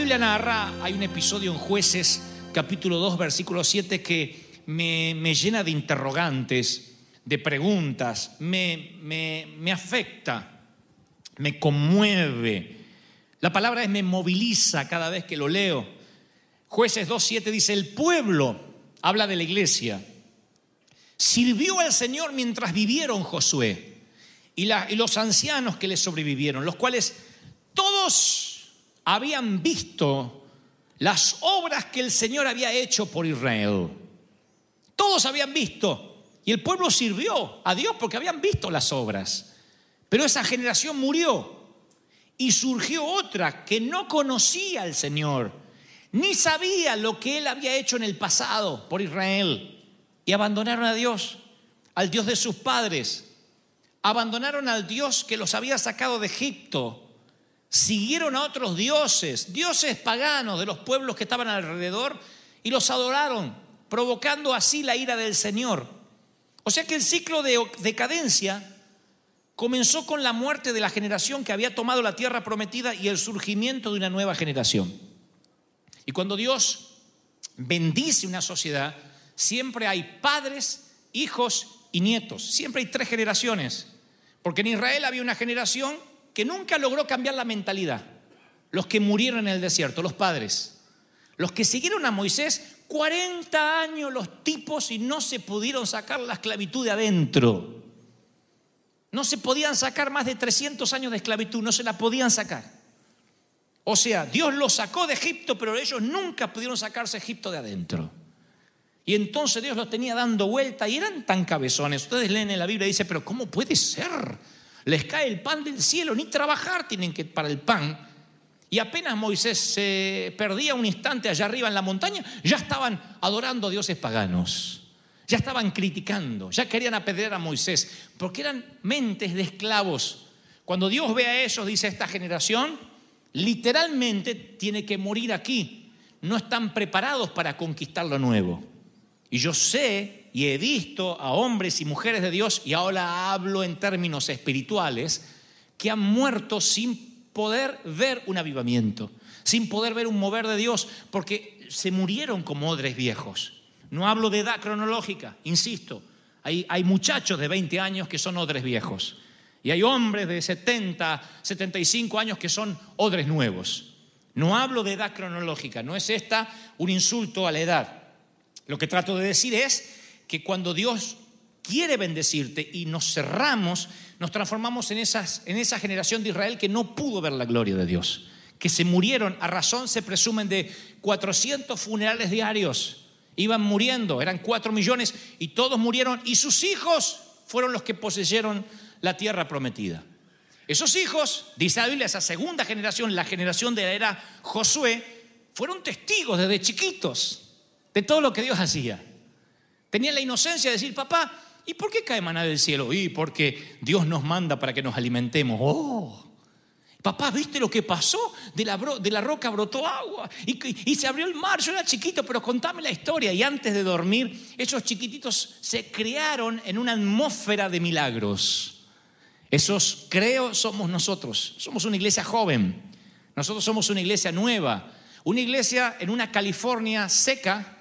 Biblia narra, hay un episodio en Jueces, capítulo 2, versículo 7, que me, me llena de interrogantes, de preguntas, me, me, me afecta, me conmueve. La palabra es me moviliza cada vez que lo leo. Jueces 2.7 dice, el pueblo, habla de la iglesia, sirvió al Señor mientras vivieron Josué y, la- y los ancianos que le sobrevivieron, los cuales todos habían visto las obras que el Señor había hecho por Israel. Todos habían visto. Y el pueblo sirvió a Dios porque habían visto las obras. Pero esa generación murió. Y surgió otra que no conocía al Señor, ni sabía lo que Él había hecho en el pasado por Israel. Y abandonaron a Dios, al Dios de sus padres. Abandonaron al Dios que los había sacado de Egipto. Siguieron a otros dioses, dioses paganos de los pueblos que estaban alrededor, y los adoraron, provocando así la ira del Señor. O sea que el ciclo de decadencia comenzó con la muerte de la generación que había tomado la tierra prometida y el surgimiento de una nueva generación. Y cuando Dios bendice una sociedad, siempre hay padres, hijos y nietos. Siempre hay tres generaciones. Porque en Israel había una generación que nunca logró cambiar la mentalidad. Los que murieron en el desierto, los padres. Los que siguieron a Moisés, 40 años los tipos y no se pudieron sacar la esclavitud de adentro. No se podían sacar más de 300 años de esclavitud, no se la podían sacar. O sea, Dios los sacó de Egipto, pero ellos nunca pudieron sacarse Egipto de adentro. Y entonces Dios los tenía dando vuelta y eran tan cabezones. Ustedes leen en la Biblia y dicen, pero ¿cómo puede ser? Les cae el pan del cielo, ni trabajar tienen que para el pan. Y apenas Moisés se perdía un instante allá arriba en la montaña, ya estaban adorando a dioses paganos. Ya estaban criticando, ya querían apedrear a Moisés, porque eran mentes de esclavos. Cuando Dios ve a ellos, dice esta generación, literalmente tiene que morir aquí. No están preparados para conquistar lo nuevo. Y yo sé y he visto a hombres y mujeres de Dios, y ahora hablo en términos espirituales, que han muerto sin poder ver un avivamiento, sin poder ver un mover de Dios, porque se murieron como odres viejos. No hablo de edad cronológica, insisto, hay, hay muchachos de 20 años que son odres viejos, y hay hombres de 70, 75 años que son odres nuevos. No hablo de edad cronológica, no es esta un insulto a la edad. Lo que trato de decir es que cuando Dios quiere bendecirte y nos cerramos, nos transformamos en, esa generación de Israel que no pudo ver la gloria de Dios, que se murieron, a razón se presumen de 400 funerales diarios, iban muriendo, eran 4 millones y todos murieron y sus hijos fueron los que poseyeron la tierra prometida. Esos hijos, dice la Biblia, esa segunda generación, la generación de la era Josué, fueron testigos desde chiquitos de todo lo que Dios hacía. Tenían la inocencia de decir, papá, ¿y por qué cae maná del cielo? Y porque Dios nos manda para que nos alimentemos. Oh, papá, ¿viste lo que pasó? De la, roca brotó agua y, y se abrió el mar. Yo era chiquito, pero contame la historia. Y antes de dormir, esos chiquititos se crearon en una atmósfera de milagros. Esos creo somos nosotros. Somos una iglesia joven. Nosotros somos una iglesia nueva. Una iglesia en una California seca,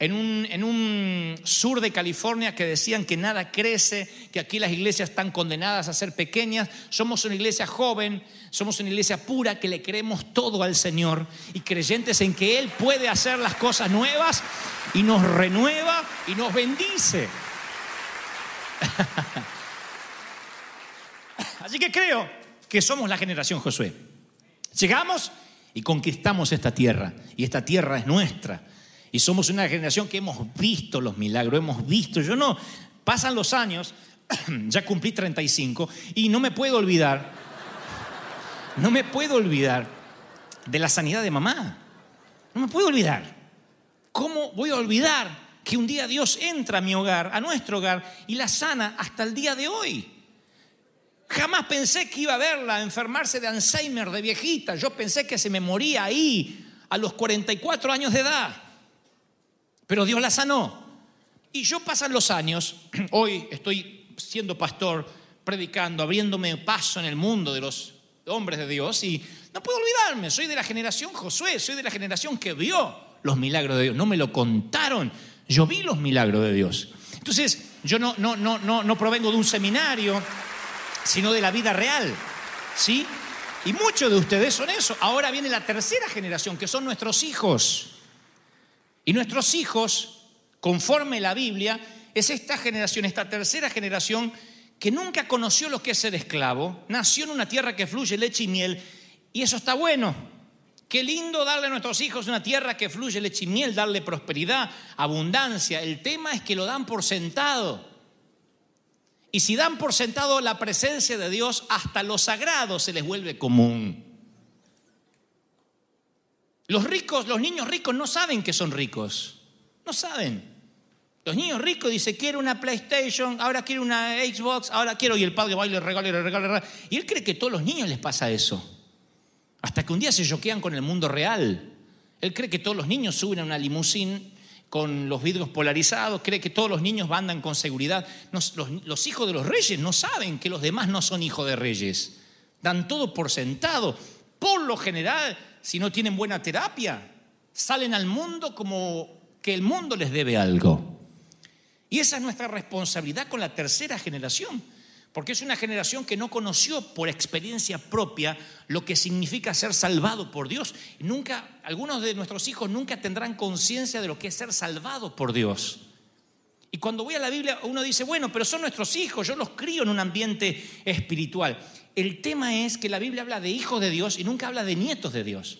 en un, un sur de California que decían que nada crece, que aquí las iglesias están condenadas a ser pequeñas. Somos una iglesia joven, somos una iglesia pura que le creemos todo al Señor y creyentes en que Él puede hacer las cosas nuevas y nos renueva y nos bendice. Así que creo que somos la generación Josué. Llegamos y conquistamos esta tierra y esta tierra es nuestra. Y somos una generación que hemos visto los milagros, hemos visto, yo no, pasan los años, ya cumplí 35 y no me puedo olvidar, no me puedo olvidar de la sanidad de mamá. No me puedo olvidar. ¿Cómo voy a olvidar que un día Dios entra a mi hogar, a nuestro hogar, y la sana hasta el día de hoy? Jamás pensé que iba a verla enfermarse de Alzheimer de viejita. Yo pensé que se me moría ahí a los 44 años de edad. Pero Dios la sanó. Y yo pasan los años, hoy estoy siendo pastor, predicando, abriéndome paso en el mundo de los hombres de Dios y no puedo olvidarme, soy de la generación Josué, soy de la generación que vio los milagros de Dios. No me lo contaron, yo vi los milagros de Dios. Entonces, yo no, no, no, no, no provengo de un seminario, sino de la vida real. ¿Sí? Y muchos de ustedes son eso. Ahora viene la tercera generación, que son nuestros hijos. Y nuestros hijos, conforme la Biblia, es esta generación, esta tercera generación que nunca conoció lo que es ser esclavo, nació en una tierra que fluye leche y miel, y eso está bueno. Qué lindo darle a nuestros hijos una tierra que fluye leche y miel, darle prosperidad, abundancia. El tema es que lo dan por sentado. Y si dan por sentado la presencia de Dios, hasta lo sagrado se les vuelve común. Los ricos, los niños ricos no saben que son ricos. No saben. Los niños ricos dicen, quiero una PlayStation, ahora quiero una Xbox, ahora quiero, y el padre va y le regala, le regala. Y él cree que a todos los niños les pasa eso. Hasta que un día se choquean con el mundo real. Él cree que todos los niños suben a una limusín con los vidrios polarizados, cree que todos los niños andan con seguridad. los, los hijos de los reyes no saben que los demás no son hijos de reyes. Dan todo por sentado. Por lo general, si no tienen buena terapia, salen al mundo como que el mundo les debe algo. Y esa es nuestra responsabilidad con la tercera generación, porque es una generación que no conoció por experiencia propia lo que significa ser salvado por Dios. Nunca, algunos de nuestros hijos nunca tendrán conciencia de lo que es ser salvado por Dios. Y cuando voy a la Biblia, uno dice, bueno, pero son nuestros hijos, yo los crío en un ambiente espiritual. El tema es que la Biblia habla de hijos de Dios y nunca habla de nietos de Dios.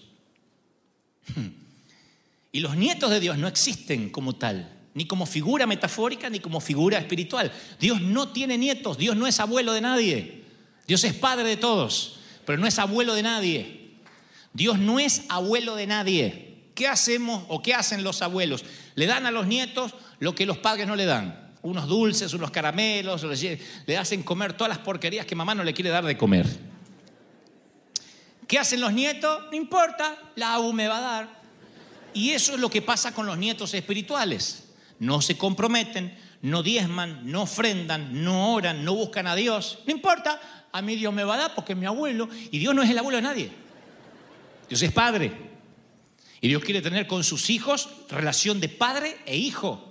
Y los nietos de Dios no existen como tal ni como figura metafórica, ni como figura espiritual. Dios no tiene nietos, Dios no es abuelo de nadie. Dios es padre de todos, pero no es abuelo de nadie. Dios no es abuelo de nadie. ¿Qué hacemos o qué hacen los abuelos? Le dan a los nietos lo que los padres no le dan. Unos dulces, unos caramelos, le hacen comer todas las porquerías que mamá no le quiere dar de comer. ¿Qué hacen los nietos? No importa, la AU me va a dar. Y eso es lo que pasa con los nietos espirituales no se comprometen, no diezman, no ofrendan, no oran, no buscan a Dios. No importa, a mí Dios me va a dar porque es mi abuelo y Dios no es el abuelo de nadie. Dios es padre. Y Dios quiere tener con sus hijos relación de padre e hijo.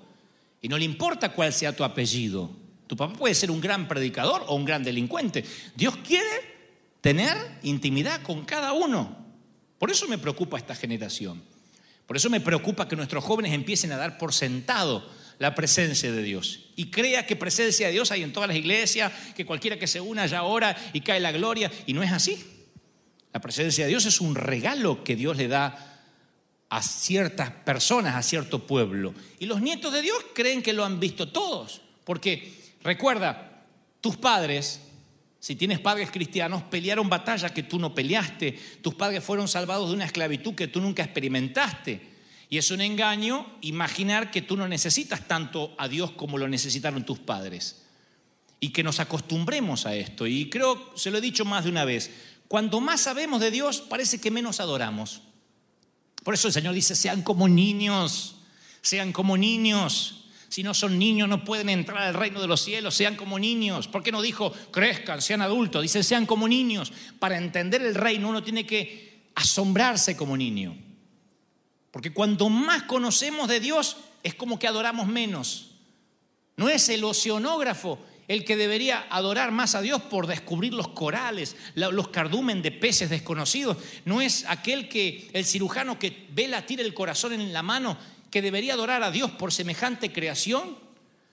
Y no le importa cuál sea tu apellido. Tu papá puede ser un gran predicador o un gran delincuente. Dios quiere tener intimidad con cada uno. Por eso me preocupa esta generación. Por eso me preocupa que nuestros jóvenes empiecen a dar por sentado la presencia de Dios. Y crea que presencia de Dios hay en todas las iglesias, que cualquiera que se una ya ora y cae la gloria. Y no es así. La presencia de Dios es un regalo que Dios le da a ciertas personas, a cierto pueblo. Y los nietos de Dios creen que lo han visto todos. Porque recuerda, tus padres si tienes padres cristianos, pelearon batallas que tú no peleaste. Tus padres fueron salvados de una esclavitud que tú nunca experimentaste. Y es un engaño imaginar que tú no necesitas tanto a Dios como lo necesitaron tus padres. Y que nos acostumbremos a esto. Y creo, se lo he dicho más de una vez, cuando más sabemos de Dios, parece que menos adoramos. Por eso el Señor dice, sean como niños, sean como niños. Si no son niños, no pueden entrar al reino de los cielos. Sean como niños. ¿Por qué no dijo crezcan, sean adultos? Dice sean como niños. Para entender el reino uno tiene que asombrarse como niño. Porque cuanto más conocemos de Dios, es como que adoramos menos. No es el oceanógrafo el que debería adorar más a Dios por descubrir los corales, los cardumen de peces desconocidos. No es aquel que, el cirujano que ve latir el corazón en la mano, que debería adorar a Dios por semejante creación.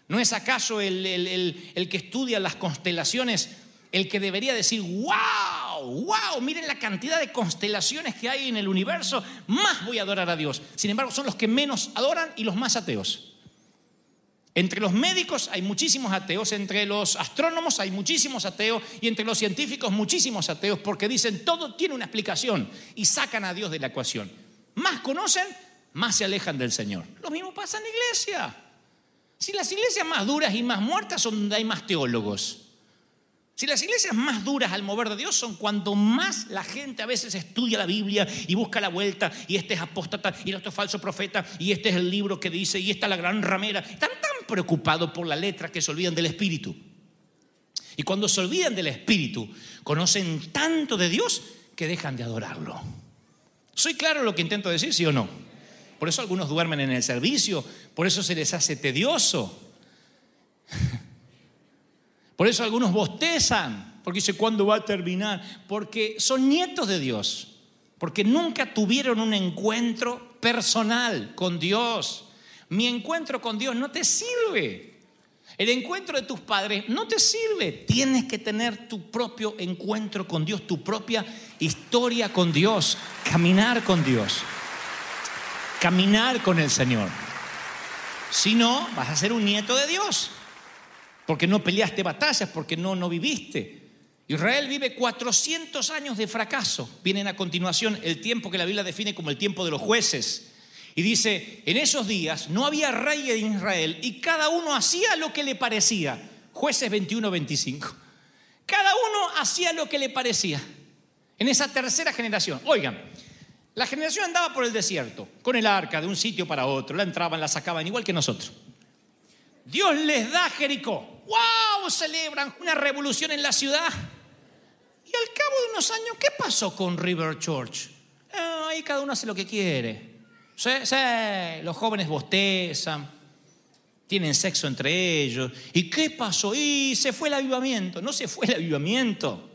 ¿No es acaso el, el- el- el que estudia las constelaciones el que debería decir, wow, wow, miren la cantidad de constelaciones que hay en el universo, más voy a adorar a Dios? Sin embargo, son los que menos adoran y los más ateos. Entre los médicos hay muchísimos ateos, entre los astrónomos hay muchísimos ateos y entre los científicos muchísimos ateos porque dicen todo tiene una explicación y sacan a Dios de la ecuación. Más conocen, más se alejan del Señor. Lo mismo pasa en la iglesia. Si las iglesias más duras y más muertas son donde hay más teólogos. Si las iglesias más duras al mover de Dios son cuando más la gente a veces estudia la Biblia y busca la vuelta y este es apóstata y el otro es falso profeta y este es el libro que dice y esta es la gran ramera. Están tan preocupados por la letra que se olvidan del Espíritu. Y cuando se olvidan del Espíritu, conocen tanto de Dios que dejan de adorarlo. ¿Soy claro lo que intento decir, sí o no? Por eso algunos duermen en el servicio, por eso se les hace tedioso. Por eso algunos bostezan, porque dice, ¿cuándo va a terminar? Porque son nietos de Dios, porque nunca tuvieron un encuentro personal con Dios. Mi encuentro con Dios no te sirve. El encuentro de tus padres no te sirve. Tienes que tener tu propio encuentro con Dios, tu propia historia con Dios, caminar con Dios, caminar con el Señor. Si no, vas a ser un nieto de Dios porque no peleaste batallas, porque no, no viviste. Israel vive 400 años de fracaso. Vienen a continuación el tiempo que la Biblia define como el tiempo de los jueces. Y dice, en esos días no había rey en Israel y cada uno hacía lo que le parecía. Jueces 21, 25. Cada uno hacía lo que le parecía. En esa tercera generación. Oigan, la generación andaba por el desierto, con el arca de un sitio para otro. La entraban, la sacaban, igual que nosotros. Dios les da Jericó. ¡Wow! Celebran una revolución en la ciudad. Y al cabo de unos años, ¿qué pasó con River Church? Ah, ahí cada uno hace lo que quiere. Los jóvenes bostezan, tienen sexo entre ellos. ¿Y qué pasó? Y se fue el avivamiento. No se fue el avivamiento.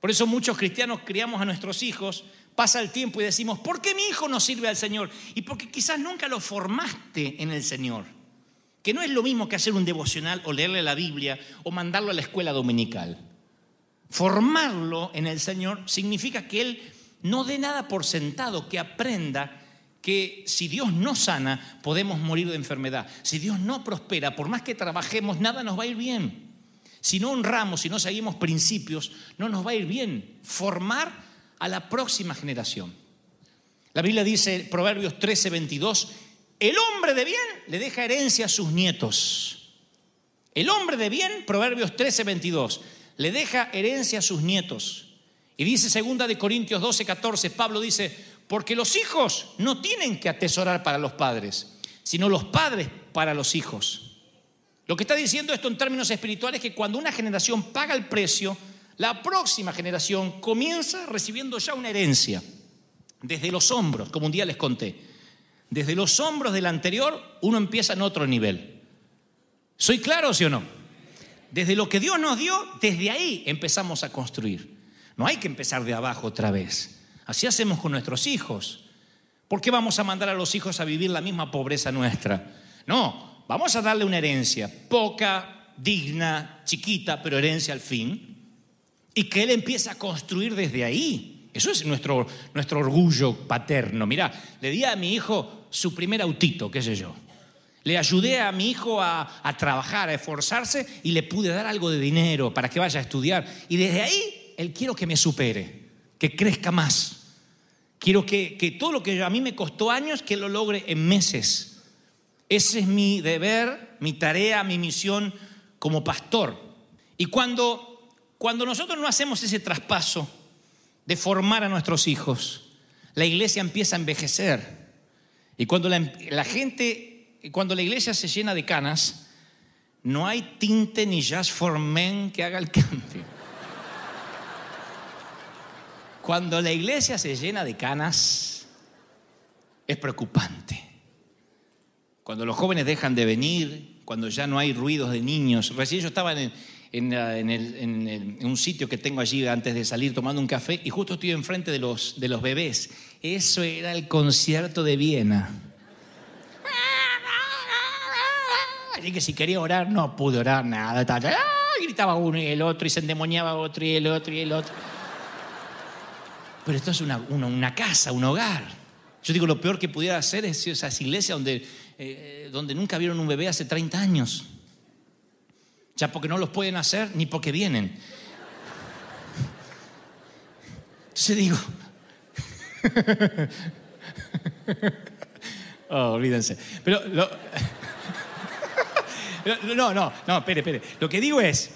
Por eso muchos cristianos criamos a nuestros hijos, pasa el tiempo y decimos, ¿por qué mi hijo no sirve al Señor? Y porque quizás nunca lo formaste en el Señor que no es lo mismo que hacer un devocional o leerle la Biblia o mandarlo a la escuela dominical. Formarlo en el Señor significa que Él no dé nada por sentado, que aprenda que si Dios no sana, podemos morir de enfermedad. Si Dios no prospera, por más que trabajemos, nada nos va a ir bien. Si no honramos, si no seguimos principios, no nos va a ir bien. Formar a la próxima generación. La Biblia dice, Proverbios 13, 22, el hombre de bien le deja herencia a sus nietos. El hombre de bien, Proverbios 13, 22, le deja herencia a sus nietos. Y dice segunda de Corintios 12, 14, Pablo dice, porque los hijos no tienen que atesorar para los padres, sino los padres para los hijos. Lo que está diciendo esto en términos espirituales es que cuando una generación paga el precio, la próxima generación comienza recibiendo ya una herencia desde los hombros, como un día les conté. Desde los hombros del anterior uno empieza en otro nivel. ¿Soy claro, sí o no? Desde lo que Dios nos dio, desde ahí empezamos a construir. No hay que empezar de abajo otra vez. Así hacemos con nuestros hijos. ¿Por qué vamos a mandar a los hijos a vivir la misma pobreza nuestra? No, vamos a darle una herencia, poca, digna, chiquita, pero herencia al fin. Y que Él empiece a construir desde ahí. Eso es nuestro, nuestro orgullo paterno. Mira, le di a mi hijo su primer autito, qué sé yo. Le ayudé a mi hijo a, a, trabajar, a esforzarse y le pude dar algo de dinero para que vaya a estudiar. Y desde ahí, él quiero que me supere, que crezca más. Quiero que, que todo lo que a mí me costó años, que lo logre en meses. Ese es mi deber, mi tarea, mi misión como pastor. Y cuando, cuando nosotros no hacemos ese traspaso, de formar a nuestros hijos, la iglesia empieza a envejecer. Y cuando la, la, gente, cuando la iglesia se llena de canas, no hay tinte ni jazz for men que haga el cambio. Cuando la iglesia se llena de canas, es preocupante. Cuando los jóvenes dejan de venir, cuando ya no hay ruidos de niños. Recién yo estaba en, un sitio que tengo allí antes de salir tomando un café y justo estoy enfrente de los, de los bebés. Eso era el concierto de Viena. Así que si quería orar, no pude orar nada. ¡ah! Gritaba uno y el otro, y se endemoniaba otro y el otro y el otro. Pero esto es una, una- casa, un hogar. Yo digo, lo peor que pudiera hacer es esas iglesias donde, eh, donde nunca vieron un bebé hace 30 años. Ya porque no los pueden hacer ni porque vienen. Entonces digo, oh, olvídense. Pero lo- no, no, no, espere, espere. Lo que digo es,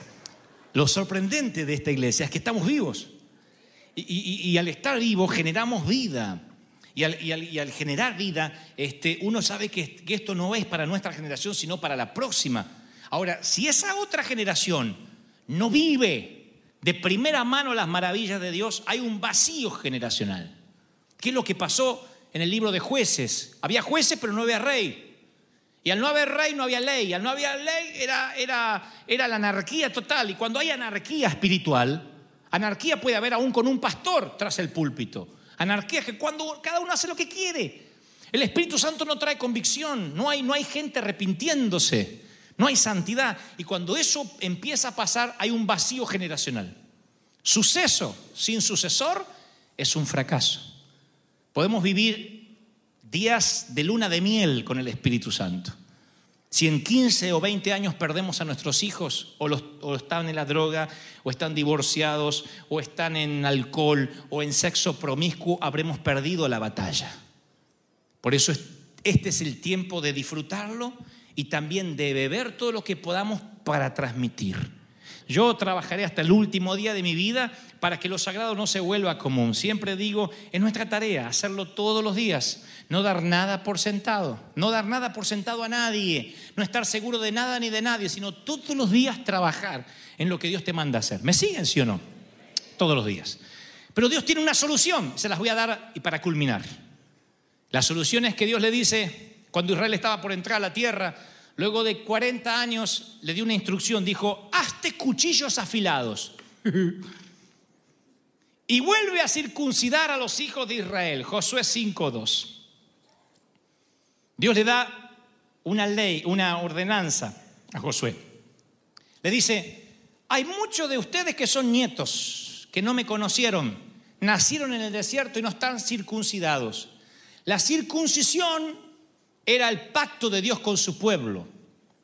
lo sorprendente de esta iglesia es que estamos vivos. Y, y- y al estar vivos generamos vida. Y al, y y generar vida, este, uno sabe que, esto no es para nuestra generación, sino para la próxima. Ahora, si esa otra generación no vive de primera mano las maravillas de Dios, hay un vacío generacional. ¿Qué es lo que pasó en el libro de jueces? Había jueces, pero no había rey. Y al no haber rey no había ley, al no había ley era, era, era la anarquía total. Y cuando hay anarquía espiritual, anarquía puede haber aún con un pastor tras el púlpito. Anarquía es que cuando cada uno hace lo que quiere. El Espíritu Santo no trae convicción, no hay, no hay gente arrepintiéndose, no hay santidad. Y cuando eso empieza a pasar, hay un vacío generacional. Suceso sin sucesor es un fracaso. Podemos vivir días de luna de miel con el Espíritu Santo. Si en 15 o 20 años perdemos a nuestros hijos, o, están en la droga, o están divorciados, o están en alcohol, o en sexo promiscuo, habremos perdido la batalla. Por eso es- este es el tiempo de disfrutarlo y también de beber todo lo que podamos para transmitir. Yo trabajaré hasta el último día de mi vida para que lo sagrado no se vuelva común. Siempre digo, es nuestra tarea hacerlo todos los días, no dar nada por sentado, no dar nada por sentado a nadie, no estar seguro de nada ni de nadie, sino todos los días trabajar en lo que Dios te manda hacer. ¿Me siguen, sí o no? Todos los días. Pero Dios tiene una solución, se las voy a dar y para culminar. La solución es que Dios le dice, cuando Israel estaba por entrar a la tierra, luego de 40 años le dio una instrucción, dijo, hazte cuchillos afilados y vuelve a circuncidar a los hijos de Israel. Josué 5.2. Dios le da una ley, una ordenanza a Josué. Le dice, hay muchos de ustedes que son nietos, que no me conocieron, nacieron en el desierto y no están circuncidados. La circuncisión era el pacto de Dios con su pueblo.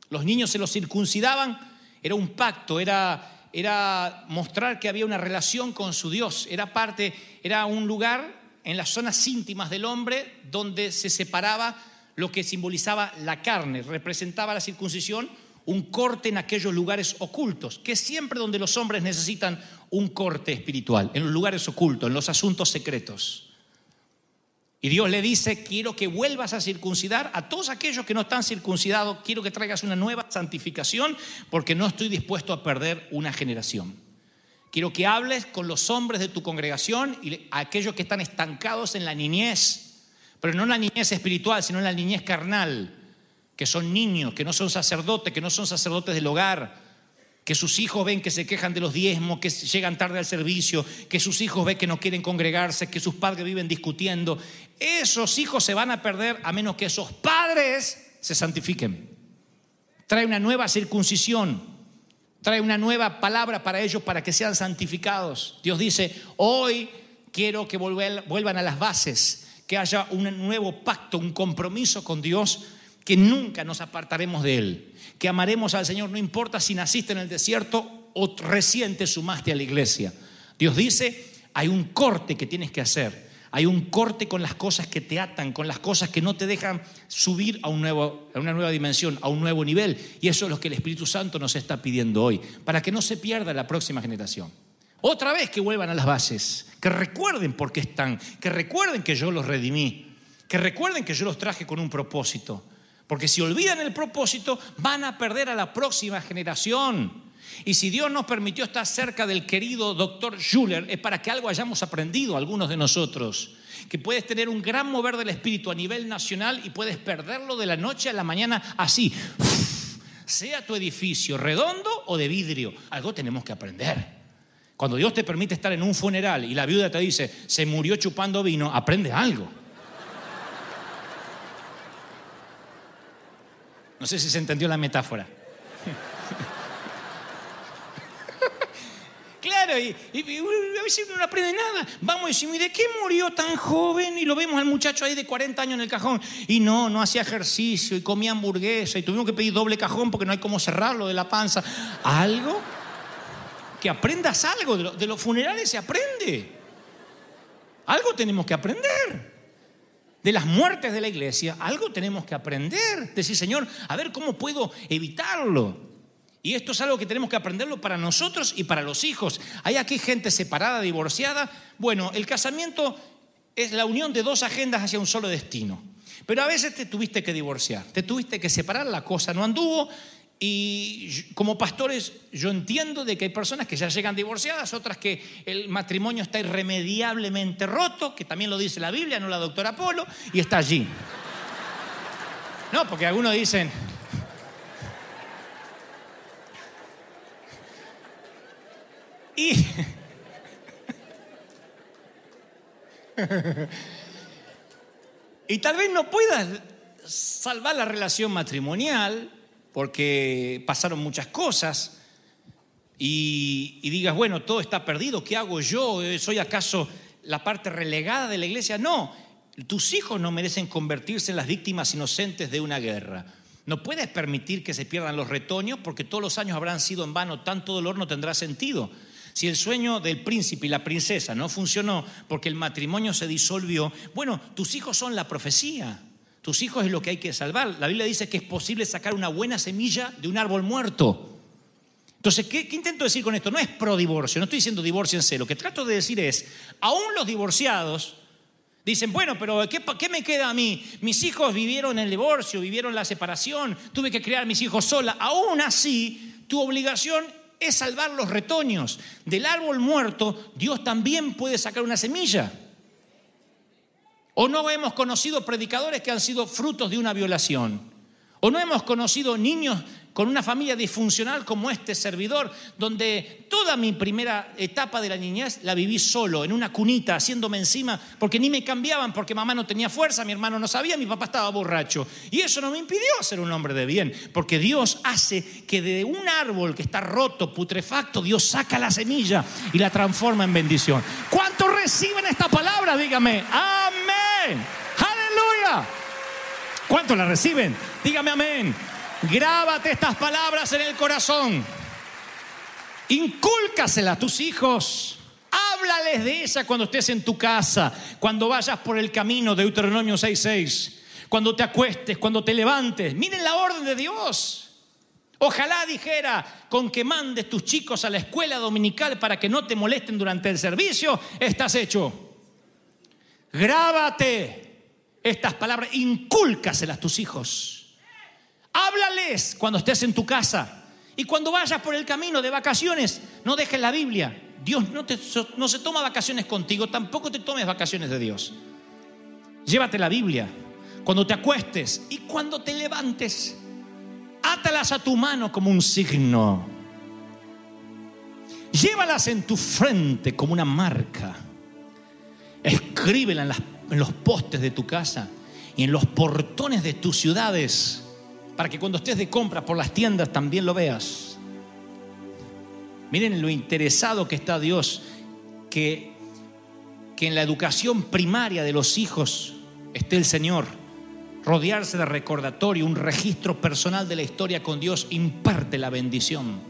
Los niños se los circuncidaban, era un pacto, era, era mostrar que había una relación con su Dios, era parte, era un lugar en las zonas íntimas del hombre donde se separaba lo que simbolizaba la carne, representaba la circuncisión un corte en aquellos lugares ocultos, que siempre donde los hombres necesitan un corte espiritual, en los lugares ocultos, en los asuntos secretos. Y Dios le dice, quiero que vuelvas a circuncidar a todos aquellos que no están circuncidados, quiero que traigas una nueva santificación, porque no estoy dispuesto a perder una generación. Quiero que hables con los hombres de tu congregación y aquellos que están estancados en la niñez, pero no en la niñez espiritual, sino en la niñez carnal, que son niños, que no son sacerdotes, que no son sacerdotes del hogar, que sus hijos ven que se quejan de los diezmos, que llegan tarde al servicio, que sus hijos ven que no quieren congregarse, que sus padres viven discutiendo. Esos hijos se van a perder a menos que esos padres se santifiquen. Trae una nueva circuncisión, trae una nueva palabra para ellos para que sean santificados. Dios dice, hoy quiero que vuelvan a las bases, que haya un nuevo pacto, un compromiso con Dios que nunca nos apartaremos de Él, que amaremos al Señor, no importa si naciste en el desierto o recién te sumaste a la iglesia. Dios dice, hay un corte que tienes que hacer, hay un corte con las cosas que te atan, con las cosas que no te dejan subir a, un nuevo, a una nueva dimensión, a un nuevo nivel. Y eso es lo que el Espíritu Santo nos está pidiendo hoy, para que no se pierda la próxima generación. Otra vez que vuelvan a las bases, que recuerden por qué están, que recuerden que yo los redimí, que recuerden que yo los traje con un propósito. Porque si olvidan el propósito, van a perder a la próxima generación. Y si Dios nos permitió estar cerca del querido doctor Schuller, es para que algo hayamos aprendido algunos de nosotros. Que puedes tener un gran mover del espíritu a nivel nacional y puedes perderlo de la noche a la mañana así, sea tu edificio redondo o de vidrio. Algo tenemos que aprender. Cuando Dios te permite estar en un funeral y la viuda te dice, se murió chupando vino, aprende algo. No sé si se entendió la metáfora. Claro, y, a veces no aprende nada. Vamos decimos, ¿y de qué murió tan joven? Y lo vemos al muchacho ahí de 40 años en el cajón. Y no, no hacía ejercicio y comía hamburguesa y tuvimos que pedir doble cajón porque no hay cómo cerrarlo de la panza. ¿Algo? Que aprendas algo. De los funerales se aprende. Algo tenemos que aprender. De las muertes de la iglesia, algo tenemos que aprender. Decir, Señor, a ver cómo puedo evitarlo. Y esto es algo que tenemos que aprenderlo para nosotros y para los hijos. Hay aquí gente separada, divorciada. Bueno, el casamiento es la unión de dos agendas hacia un solo destino. Pero a veces te tuviste que divorciar, te tuviste que separar, la cosa no anduvo. Y como pastores yo entiendo de que hay personas que ya llegan divorciadas, otras que el matrimonio está irremediablemente roto, que también lo dice la Biblia, no la doctora Polo, y está allí. No, porque algunos dicen, Y. y tal vez no puedas salvar la relación matrimonial porque pasaron muchas cosas y, digas, bueno, todo está perdido, ¿qué hago yo? ¿Soy acaso la parte relegada de la iglesia? No, tus hijos no merecen convertirse en las víctimas inocentes de una guerra. No puedes permitir que se pierdan los retoños porque todos los años habrán sido en vano, tanto dolor no tendrá sentido. Si el sueño del príncipe y la princesa no funcionó porque el matrimonio se disolvió, bueno, tus hijos son la profecía. Tus hijos es lo que hay que salvar. La Biblia dice que es posible sacar una buena semilla de un árbol muerto. Entonces, ¿qué, qué intento decir con esto? No es pro divorcio, no estoy diciendo divorciense. Lo que trato de decir es, aún los divorciados dicen, bueno, pero ¿qué, me queda a mí? Mis hijos vivieron el divorcio, vivieron la separación, tuve que criar a mis hijos sola. Aún así, tu obligación es salvar los retoños. Del árbol muerto, Dios también puede sacar una semilla. O no hemos conocido predicadores que han sido frutos de una violación. O no hemos conocido niños con una familia disfuncional como este servidor, donde toda mi primera etapa de la niñez la viví solo, en una cunita, haciéndome encima, porque ni me cambiaban, porque mamá no tenía fuerza, mi hermano no sabía, mi papá estaba borracho. Y eso no me impidió ser un hombre de bien, porque Dios hace que de un árbol que está roto, putrefacto, Dios saca la semilla y la transforma en bendición. ¿Cuántos reciben esta palabra? Dígame, amén. Aleluya. ¿Cuántos la reciben? Dígame amén. Grábate estas palabras en el corazón. Incúlcaselas a tus hijos. Háblales de ella cuando estés en tu casa, cuando vayas por el camino de Deuteronomio 6:6, cuando te acuestes, cuando te levantes. Miren la orden de Dios. Ojalá dijera, con que mandes tus chicos a la escuela dominical para que no te molesten durante el servicio, estás hecho. Grábate estas palabras, incúlcaselas a tus hijos. Háblales cuando estés en tu casa. Y cuando vayas por el camino de vacaciones, no dejes la Biblia. Dios no, te- no se toma vacaciones contigo, tampoco te tomes vacaciones de Dios. Llévate la Biblia cuando te acuestes y cuando te levantes. Átalas a tu mano como un signo. Llévalas en tu frente como una marca. Escríbela en, los postes de tu casa y en los portones de tus ciudades para que cuando estés de compra por las tiendas también lo veas. Miren lo interesado que está Dios que, que en la educación primaria de los hijos esté el Señor. Rodearse de recordatorio, un registro personal de la historia con Dios imparte la bendición.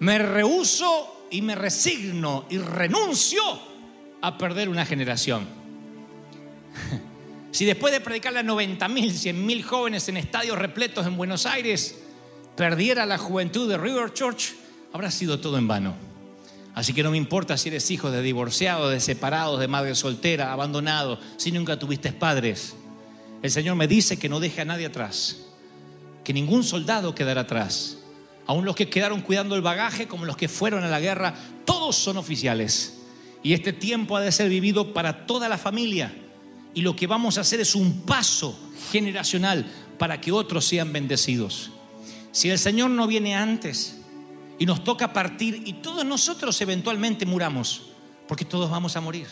Me rehuso y me resigno y renuncio a perder una generación. Si después de predicarle a 90 mil, 100 mil jóvenes en estadios repletos en Buenos Aires, perdiera la juventud de River Church, habrá sido todo en vano. Así que no me importa si eres hijo de divorciados, de separados, de madre soltera, abandonado, si nunca tuviste padres. El Señor me dice que no deje a nadie atrás, que ningún soldado quedará atrás. Aún los que quedaron cuidando el bagaje, como los que fueron a la guerra, todos son oficiales. Y este tiempo ha de ser vivido para toda la familia. Y lo que vamos a hacer es un paso generacional para que otros sean bendecidos. Si el Señor no viene antes y nos toca partir y todos nosotros eventualmente muramos, porque todos vamos a morir.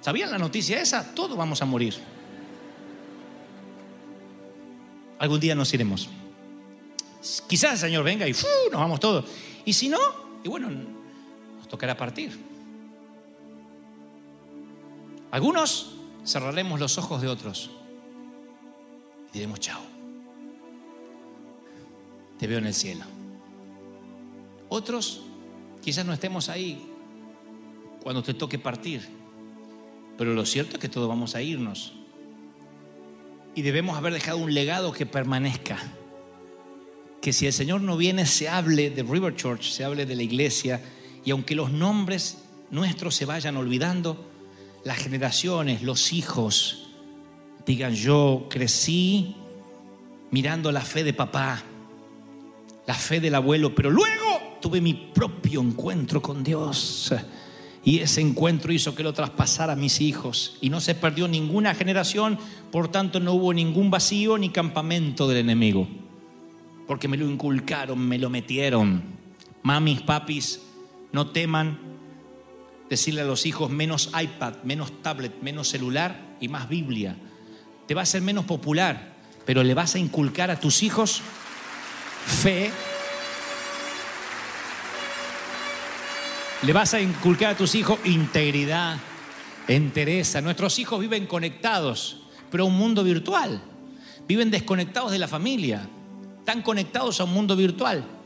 ¿Sabían la noticia esa? Todos vamos a morir. Algún día nos iremos. Quizás el Señor venga y nos vamos todos. Y si no, y bueno, nos tocará partir. Algunos cerraremos los ojos de otros y diremos chao. Te veo en el cielo. Otros quizás no estemos ahí cuando te toque partir, pero lo cierto es que todos vamos a irnos. Y debemos haber dejado un legado que permanezca. Que si el Señor no viene, se hable de River Church, se hable de la iglesia, y aunque los nombres nuestros se vayan olvidando, las generaciones, los hijos, digan, yo crecí mirando la fe de papá, la fe del abuelo, pero luego tuve mi propio encuentro con Dios. Y ese encuentro hizo que lo traspasara a mis hijos. Y no se perdió ninguna generación, por tanto no hubo ningún vacío ni campamento del enemigo. Porque me lo inculcaron, me lo metieron. Mamis, papis, no teman decirle a los hijos menos iPad, menos tablet, menos celular y más Biblia. Te va a ser menos popular, pero le vas a inculcar a tus hijos fe. Le vas a inculcar a tus hijos integridad, entereza. Nuestros hijos viven conectados, pero a un mundo virtual. Viven desconectados de la familia. Están conectados a un mundo virtual.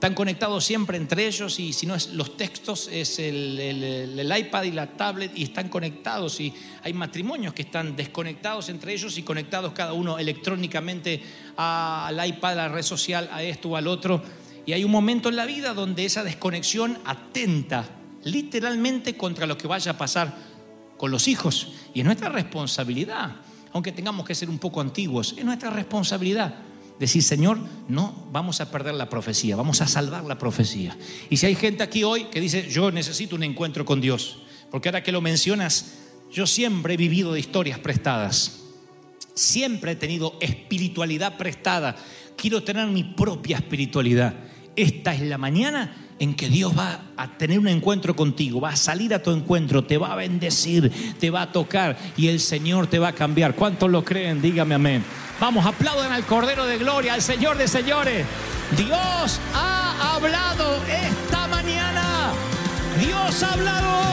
Están conectados siempre entre ellos y si no es los textos, es el, el- iPad y la tablet y están conectados y hay matrimonios que están desconectados entre ellos y conectados cada uno electrónicamente al iPad, a la red social, a esto o al otro. Y hay un momento en la vida donde esa desconexión atenta literalmente contra lo que vaya a pasar con los hijos. Y es nuestra responsabilidad, aunque tengamos que ser un poco antiguos, es nuestra responsabilidad decir, Señor, no vamos a perder la profecía, vamos a salvar la profecía. Y si hay gente aquí hoy que dice, yo necesito un encuentro con Dios, porque ahora que lo mencionas, yo siempre he vivido de historias prestadas. Siempre he tenido espiritualidad prestada. Quiero tener mi propia espiritualidad. Esta es la mañana en que Dios va a tener un encuentro contigo, va a salir a tu encuentro, te va a bendecir, te va a tocar y el Señor te va a cambiar. ¿Cuántos lo creen? Dígame amén. Vamos, aplaudan al Cordero de Gloria, al Señor de señores. Dios ha hablado esta mañana. Dios ha hablado